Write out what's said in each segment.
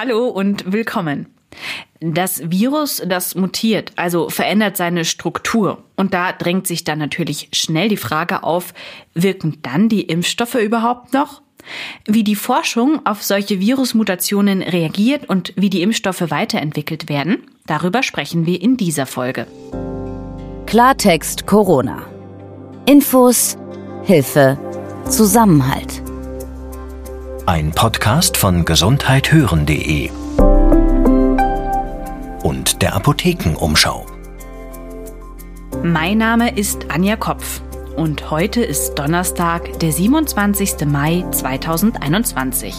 Hallo und willkommen. Das Virus, das mutiert, also verändert seine Struktur. Und da drängt sich dann natürlich schnell die Frage auf, wirken dann die Impfstoffe überhaupt noch? Wie die Forschung auf solche Virusmutationen reagiert und wie die Impfstoffe weiterentwickelt werden, darüber sprechen wir in dieser Folge. Klartext Corona. Infos, Hilfe, Zusammenhalt. Ein Podcast von gesundheithören.de und der Apothekenumschau. Mein Name ist Anja Kopf und heute ist Donnerstag, der 27. Mai 2021.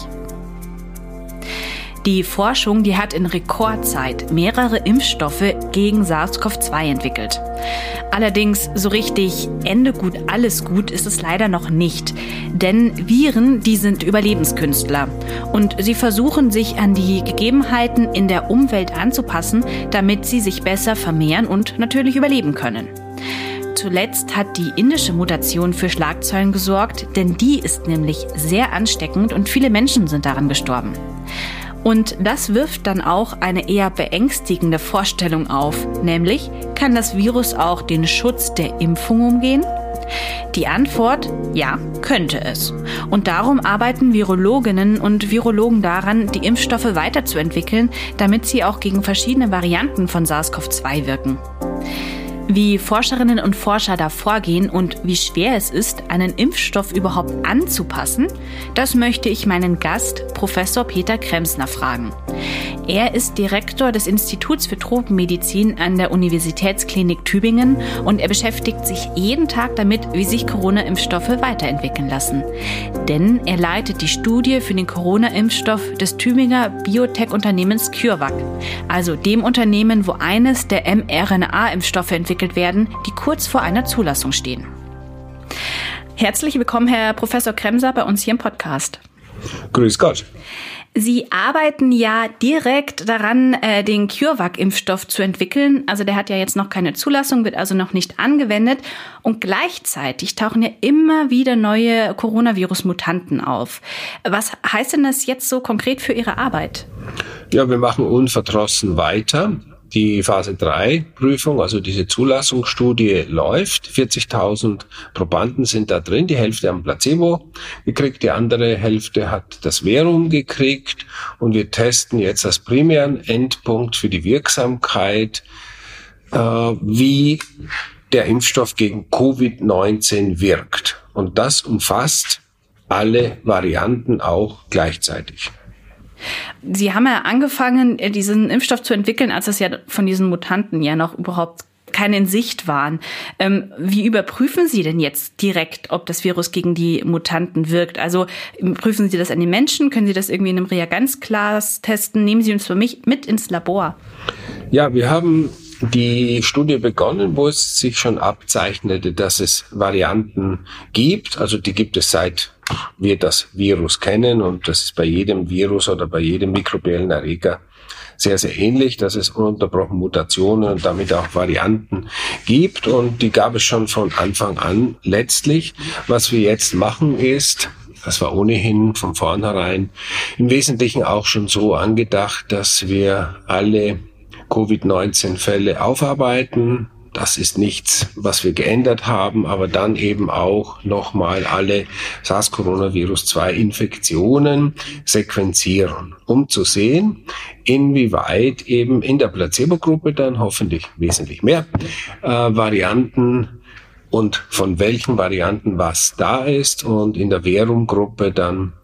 Die Forschung, die hat in Rekordzeit mehrere Impfstoffe gegen SARS-CoV-2 entwickelt. Allerdings so richtig Ende gut, alles gut ist es leider noch nicht. Denn Viren, die sind Überlebenskünstler. Und sie versuchen sich an die Gegebenheiten in der Umwelt anzupassen, damit sie sich besser vermehren und natürlich überleben können. Zuletzt hat die indische Mutation für Schlagzeilen gesorgt, denn die ist nämlich sehr ansteckend und viele Menschen sind daran gestorben. Und das wirft dann auch eine eher beängstigende Vorstellung auf, nämlich kann das Virus auch den Schutz der Impfung umgehen? Die Antwort, ja, könnte es. Und darum arbeiten Virologinnen und Virologen daran, die Impfstoffe weiterzuentwickeln, damit sie auch gegen verschiedene Varianten von SARS-CoV-2 wirken. Wie Forscherinnen und Forscher da vorgehen und wie schwer es ist, einen Impfstoff überhaupt anzupassen, das möchte ich meinen Gast, Professor Peter Kremsner, fragen. Er ist Direktor des Instituts für Tropenmedizin an der Universitätsklinik Tübingen und er beschäftigt sich jeden Tag damit, wie sich Corona-Impfstoffe weiterentwickeln lassen. Denn er leitet die Studie für den Corona-Impfstoff des Tübinger Biotech-Unternehmens CureVac, also dem Unternehmen, wo eines der mRNA-Impfstoffe entwickelt werden, die kurz vor einer Zulassung stehen. Herzlich willkommen, Herr Professor Kremser, bei uns hier im Podcast. Grüß Gott. Sie arbeiten ja direkt daran, äh, den CureVac-Impfstoff zu entwickeln. Also der hat ja jetzt noch keine Zulassung, wird also noch nicht angewendet. Und gleichzeitig tauchen ja immer wieder neue Coronavirus-Mutanten auf. Was heißt denn das jetzt so konkret für Ihre Arbeit? Ja, wir machen unverdrossen weiter. Die Phase 3 Prüfung, also diese Zulassungsstudie läuft. 40.000 Probanden sind da drin. Die Hälfte haben Placebo gekriegt, die andere Hälfte hat das Verum gekriegt. Und wir testen jetzt als primären Endpunkt für die Wirksamkeit, äh, wie der Impfstoff gegen Covid-19 wirkt. Und das umfasst alle Varianten auch gleichzeitig. Sie haben ja angefangen, äh, diesen Impfstoff zu entwickeln, als es ja von diesen Mutanten ja noch überhaupt keine in Sicht waren. Ähm, wie überprüfen Sie denn jetzt direkt, ob das Virus gegen die Mutanten wirkt? Also prüfen Sie das an den Menschen? Können Sie das irgendwie in einem Reagenzglas testen? Nehmen Sie uns für mich mit ins Labor. Ja, wir haben die Studie begonnen, wo es sich schon abzeichnete, dass es Varianten gibt. Also die gibt es seit wir das Virus kennen und das ist bei jedem Virus oder bei jedem mikrobiellen Erreger sehr, sehr ähnlich, dass es ununterbrochen Mutationen und damit auch Varianten gibt und die gab es schon von Anfang an. Letztlich, was wir jetzt machen ist, das war ohnehin von vornherein im Wesentlichen auch schon so angedacht, dass wir alle Covid-19-Fälle aufarbeiten. Das ist nichts, was wir geändert haben, aber dann eben auch nochmal alle SARS-Coronavirus-2-Infektionen sequenzieren, um zu sehen, inwieweit eben in der Placebo-Gruppe dann hoffentlich wesentlich mehr äh, Varianten und von welchen Varianten was da ist und in der Verum-Gruppe dann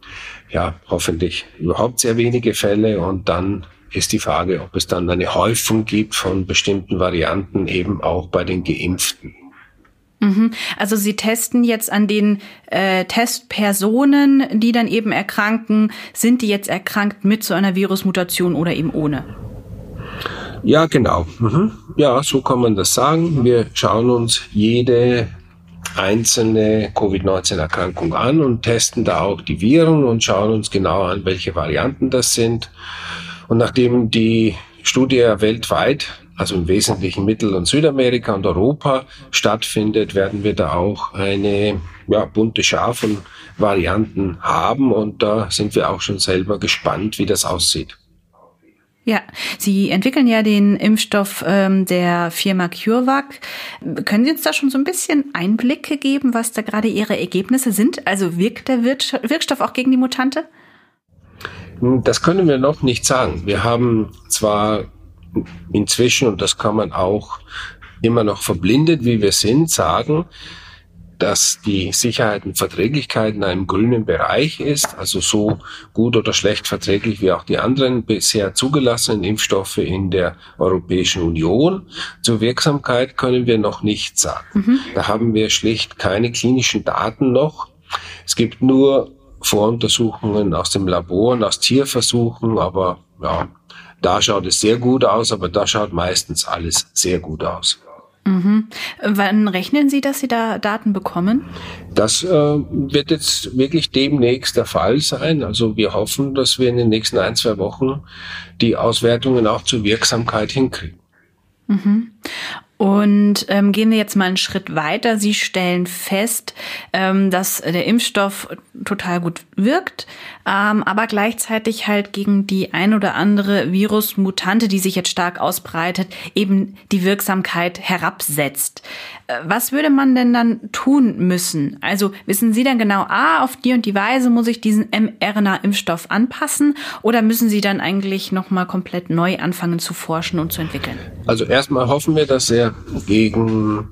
ja hoffentlich überhaupt sehr wenige Fälle und dann ist die Frage, ob es dann eine Häufung gibt von bestimmten Varianten eben auch bei den Geimpften. Mhm. Also Sie testen jetzt an den äh, Testpersonen, die dann eben erkranken, sind die jetzt erkrankt mit so einer Virusmutation oder eben ohne? Ja, genau. Mhm. Ja, so kann man das sagen. Wir schauen uns jede einzelne Covid-19-Erkrankung an und testen da auch die Viren und schauen uns genau an, welche Varianten das sind. Und nachdem die Studie weltweit, also im Wesentlichen Mittel- und Südamerika und Europa stattfindet, werden wir da auch eine ja, bunte Schar von Varianten haben und da sind wir auch schon selber gespannt, wie das aussieht. Ja, Sie entwickeln ja den Impfstoff ähm, der Firma CureVac. Können Sie uns da schon so ein bisschen Einblicke geben, was da gerade Ihre Ergebnisse sind? Also wirkt der Wirkstoff auch gegen die Mutante? Das können wir noch nicht sagen. Wir haben zwar inzwischen, und das kann man auch immer noch verblindet, wie wir sind, sagen, dass die Sicherheit und Verträglichkeit in einem grünen Bereich ist, also so gut oder schlecht verträglich wie auch die anderen bisher zugelassenen Impfstoffe in der Europäischen Union. Zur Wirksamkeit können wir noch nicht sagen. Mhm. Da haben wir schlicht keine klinischen Daten noch. Es gibt nur Voruntersuchungen aus dem Labor aus Tierversuchen, aber ja, da schaut es sehr gut aus, aber da schaut meistens alles sehr gut aus. Mhm. Wann rechnen Sie, dass Sie da Daten bekommen? Das äh, wird jetzt wirklich demnächst der Fall sein. Also wir hoffen, dass wir in den nächsten ein, zwei Wochen die Auswertungen auch zur Wirksamkeit hinkriegen. Mhm. Und ähm, gehen wir jetzt mal einen Schritt weiter. Sie stellen fest, ähm, dass der Impfstoff total gut wirkt, ähm, aber gleichzeitig halt gegen die ein oder andere Virusmutante, die sich jetzt stark ausbreitet, eben die Wirksamkeit herabsetzt. Äh, was würde man denn dann tun müssen? Also wissen Sie dann genau, ah, auf die und die Weise muss ich diesen mRNA-Impfstoff anpassen oder müssen Sie dann eigentlich nochmal komplett neu anfangen zu forschen und zu entwickeln? Also erstmal hoffen wir, dass er gegen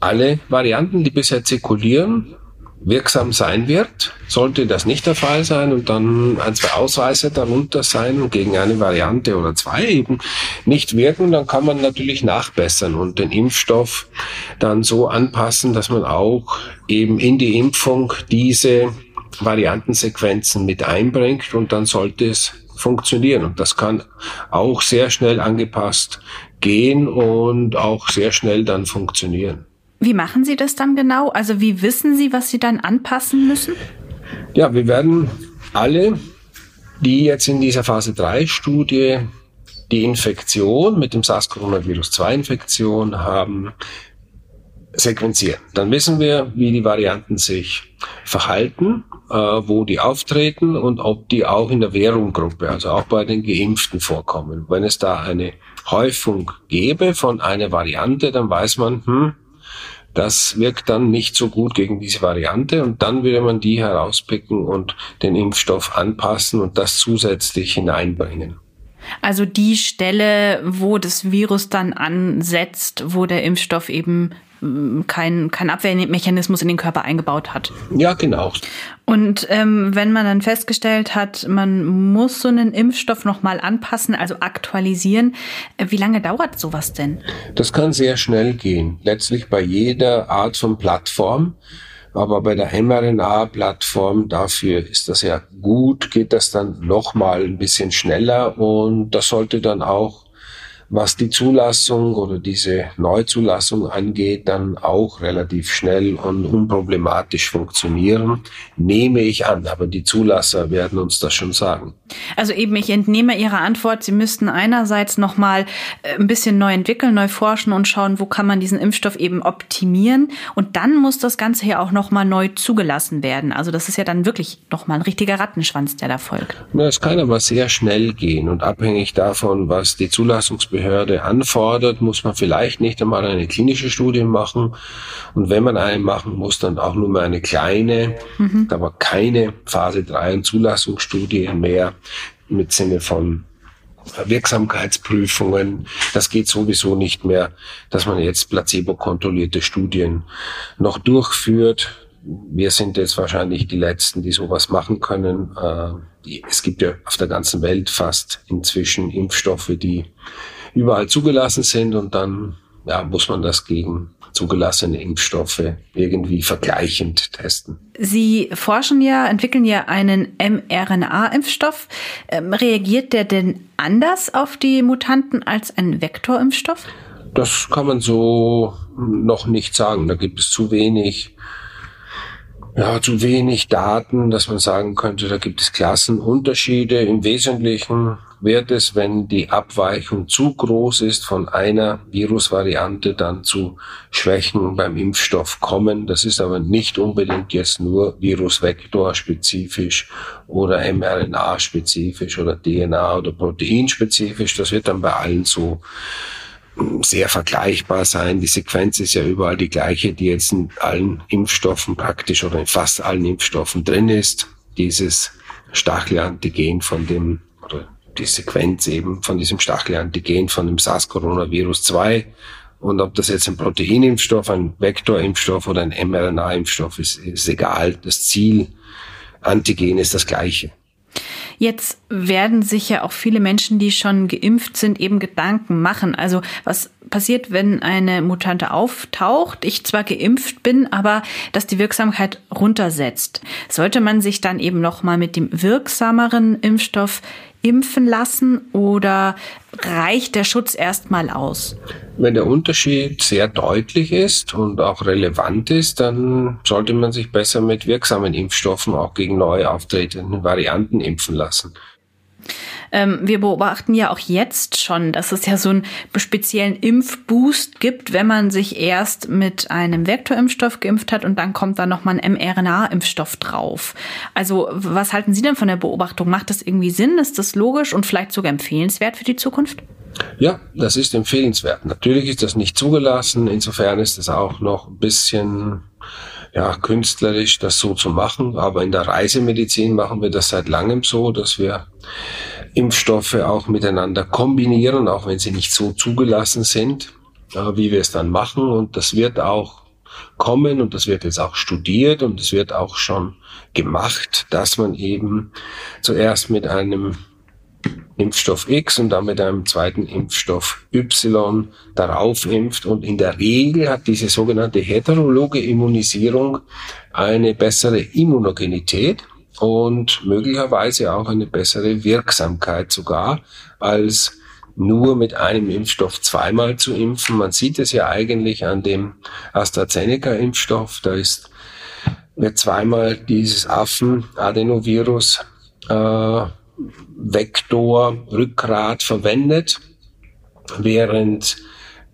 alle Varianten, die bisher zirkulieren, wirksam sein wird. Sollte das nicht der Fall sein und dann ein, zwei Ausreißer darunter sein und gegen eine Variante oder zwei eben nicht wirken, dann kann man natürlich nachbessern und den Impfstoff dann so anpassen, dass man auch eben in die Impfung diese Variantensequenzen mit einbringt und dann sollte es funktionieren. Und das kann auch sehr schnell angepasst gehen und auch sehr schnell dann funktionieren. Wie machen Sie das dann genau? Also wie wissen Sie, was Sie dann anpassen müssen? Ja, wir werden alle, die jetzt in dieser Phase 3 Studie die Infektion mit dem SARS-CoV-2-Infektion haben, sequenzieren. Dann wissen wir, wie die Varianten sich verhalten, äh, wo die auftreten und ob die auch in der Währunggruppe, also auch bei den Geimpften vorkommen. Wenn es da eine Häufung gäbe von einer Variante, dann weiß man, hm, das wirkt dann nicht so gut gegen diese Variante und dann würde man die herauspicken und den Impfstoff anpassen und das zusätzlich hineinbringen. Also die Stelle, wo das Virus dann ansetzt, wo der Impfstoff eben kein, kein Abwehrmechanismus in den Körper eingebaut hat. Ja, genau. Und ähm, wenn man dann festgestellt hat, man muss so einen Impfstoff nochmal anpassen, also aktualisieren, äh, wie lange dauert sowas denn? Das kann sehr schnell gehen. Letztlich bei jeder Art von Plattform. Aber bei der mRNA-Plattform, dafür ist das ja gut, geht das dann nochmal ein bisschen schneller und das sollte dann auch was die Zulassung oder diese Neuzulassung angeht, dann auch relativ schnell und unproblematisch funktionieren, nehme ich an. Aber die Zulasser werden uns das schon sagen. Also eben, ich entnehme Ihrer Antwort, Sie müssten einerseits nochmal äh, ein bisschen neu entwickeln, neu forschen und schauen, wo kann man diesen Impfstoff eben optimieren. Und dann muss das Ganze ja auch nochmal neu zugelassen werden. Also das ist ja dann wirklich nochmal ein richtiger Rattenschwanz, der da folgt. Das kann aber sehr schnell gehen und abhängig davon, was die Zulassungsbehörden Behörde anfordert, muss man vielleicht nicht einmal eine klinische Studie machen. Und wenn man eine machen muss, dann auch nur mal eine kleine, mhm. aber keine Phase 3 und Zulassungsstudie mehr mit Sinne von Wirksamkeitsprüfungen. Das geht sowieso nicht mehr, dass man jetzt placebo-kontrollierte Studien noch durchführt. Wir sind jetzt wahrscheinlich die Letzten, die sowas machen können. Äh, es gibt ja auf der ganzen Welt fast inzwischen Impfstoffe, die überall zugelassen sind und dann ja, muss man das gegen zugelassene Impfstoffe irgendwie vergleichend testen. Sie forschen ja, entwickeln ja einen mRNA-Impfstoff. Ähm, reagiert der denn anders auf die Mutanten als ein Vektorimpfstoff? Das kann man so noch nicht sagen. Da gibt es zu wenig ja, zu wenig Daten, dass man sagen könnte, da gibt es Klassenunterschiede. Im Wesentlichen wird es, wenn die Abweichung zu groß ist von einer Virusvariante, dann zu Schwächen beim Impfstoff kommen. Das ist aber nicht unbedingt jetzt nur Virusvektor-spezifisch oder mRNA-spezifisch oder DNA- oder Proteinspezifisch. Das wird dann bei allen so sehr vergleichbar sein. Die Sequenz ist ja überall die gleiche, die jetzt in allen Impfstoffen praktisch oder in fast allen Impfstoffen drin ist. Dieses Stachelantigen von dem, oder die Sequenz eben von diesem Stachelantigen von dem SARS-Coronavirus 2. Und ob das jetzt ein Proteinimpfstoff, ein Vektorimpfstoff oder ein mRNA-Impfstoff ist, ist egal. Das Ziel Antigen ist das gleiche. Jetzt werden sich ja auch viele Menschen, die schon geimpft sind, eben Gedanken machen. Also was passiert, wenn eine Mutante auftaucht, ich zwar geimpft bin, aber dass die Wirksamkeit runtersetzt. Sollte man sich dann eben noch mal mit dem wirksameren Impfstoff impfen lassen oder reicht der Schutz erstmal aus? Wenn der Unterschied sehr deutlich ist und auch relevant ist, dann sollte man sich besser mit wirksamen Impfstoffen auch gegen neu auftretenden Varianten impfen lassen. Ähm, wir beobachten ja auch jetzt schon, dass es ja so einen speziellen Impfboost gibt, wenn man sich erst mit einem Vektorimpfstoff geimpft hat und dann kommt da nochmal ein mRNA-Impfstoff drauf. Also was halten Sie denn von der Beobachtung? Macht das irgendwie Sinn? Ist das logisch und vielleicht sogar empfehlenswert für die Zukunft? Ja, das ist empfehlenswert. Natürlich ist das nicht zugelassen. Insofern ist es auch noch ein bisschen ja, künstlerisch, das so zu machen. Aber in der Reisemedizin machen wir das seit langem so, dass wir Impfstoffe auch miteinander kombinieren, auch wenn sie nicht so zugelassen sind, äh, wie wir es dann machen. Und das wird auch kommen und das wird jetzt auch studiert und es wird auch schon gemacht, dass man eben zuerst mit einem Impfstoff X und dann mit einem zweiten Impfstoff Y darauf impft. Und in der Regel hat diese sogenannte heterologe Immunisierung eine bessere Immunogenität und möglicherweise auch eine bessere Wirksamkeit sogar als nur mit einem Impfstoff zweimal zu impfen. Man sieht es ja eigentlich an dem AstraZeneca-Impfstoff. Da ist wird zweimal dieses Affen-Adenovirus äh, Vektor Rückgrat verwendet, während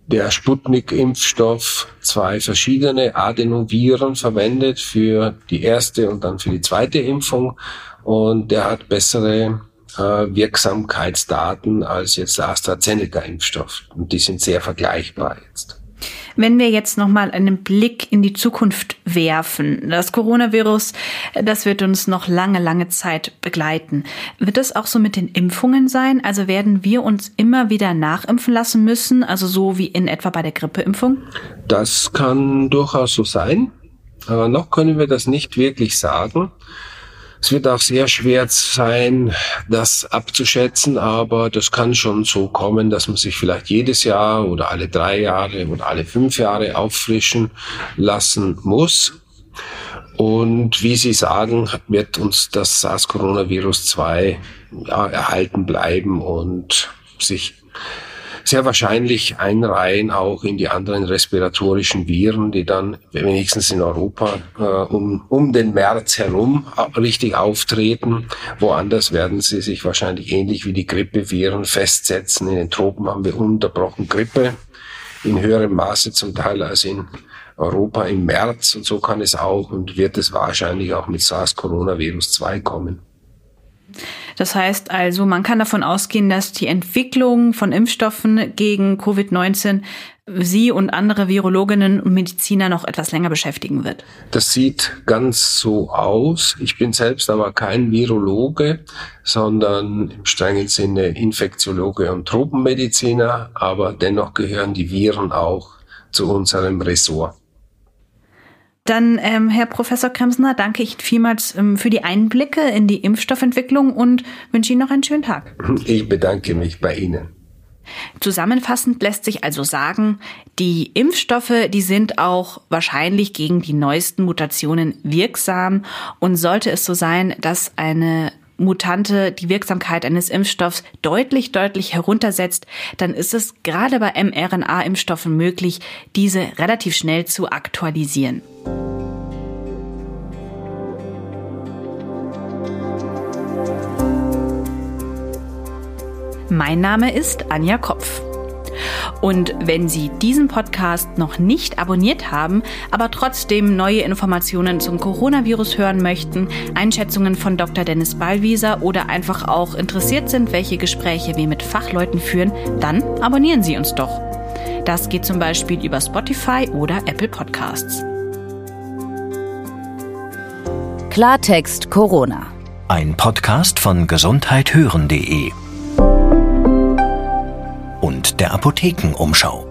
der Sputnik-Impfstoff zwei verschiedene Adenoviren verwendet für die erste und dann für die zweite Impfung. Und der hat bessere äh, Wirksamkeitsdaten als jetzt der AstraZeneca-Impfstoff. Und die sind sehr vergleichbar jetzt. Wenn wir jetzt nochmal einen Blick in die Zukunft werfen, das Coronavirus, das wird uns noch lange, lange Zeit begleiten. Wird das auch so mit den Impfungen sein? Also werden wir uns immer wieder nachimpfen lassen müssen, also so wie in etwa bei der Grippeimpfung? Das kann durchaus so sein. Aber noch können wir das nicht wirklich sagen. Es wird auch sehr schwer sein, das abzuschätzen, aber das kann schon so kommen, dass man sich vielleicht jedes Jahr oder alle drei Jahre oder alle fünf Jahre auffrischen lassen muss. Und wie Sie sagen, wird uns das SARS-Coronavirus 2 ja, erhalten bleiben und sich sehr wahrscheinlich einreihen auch in die anderen respiratorischen Viren, die dann wenigstens in Europa äh, um, um den März herum richtig auftreten. Woanders werden sie sich wahrscheinlich ähnlich wie die Grippeviren festsetzen. In den Tropen haben wir unterbrochen Grippe in höherem Maße zum Teil als in Europa im März und so kann es auch und wird es wahrscheinlich auch mit SARS-Coronavirus 2 kommen. Das heißt also, man kann davon ausgehen, dass die Entwicklung von Impfstoffen gegen Covid-19 Sie und andere Virologinnen und Mediziner noch etwas länger beschäftigen wird. Das sieht ganz so aus. Ich bin selbst aber kein Virologe, sondern im strengen Sinne Infektiologe und Tropenmediziner, aber dennoch gehören die Viren auch zu unserem Ressort. Dann, ähm, Herr Professor Kremsner, danke ich vielmals ähm, für die Einblicke in die Impfstoffentwicklung und wünsche Ihnen noch einen schönen Tag. Ich bedanke mich bei Ihnen. Zusammenfassend lässt sich also sagen, die Impfstoffe, die sind auch wahrscheinlich gegen die neuesten Mutationen wirksam und sollte es so sein, dass eine Mutante die Wirksamkeit eines Impfstoffs deutlich, deutlich heruntersetzt, dann ist es gerade bei mRNA-Impfstoffen möglich, diese relativ schnell zu aktualisieren. Mein Name ist Anja Kopf. Und wenn Sie diesen Podcast noch nicht abonniert haben, aber trotzdem neue Informationen zum Coronavirus hören möchten, Einschätzungen von Dr. Dennis Ballwieser oder einfach auch interessiert sind, welche Gespräche wir mit Fachleuten führen, dann abonnieren Sie uns doch. Das geht zum Beispiel über Spotify oder Apple Podcasts. Klartext Corona. Ein Podcast von gesundheithören.de und der Apothekenumschau.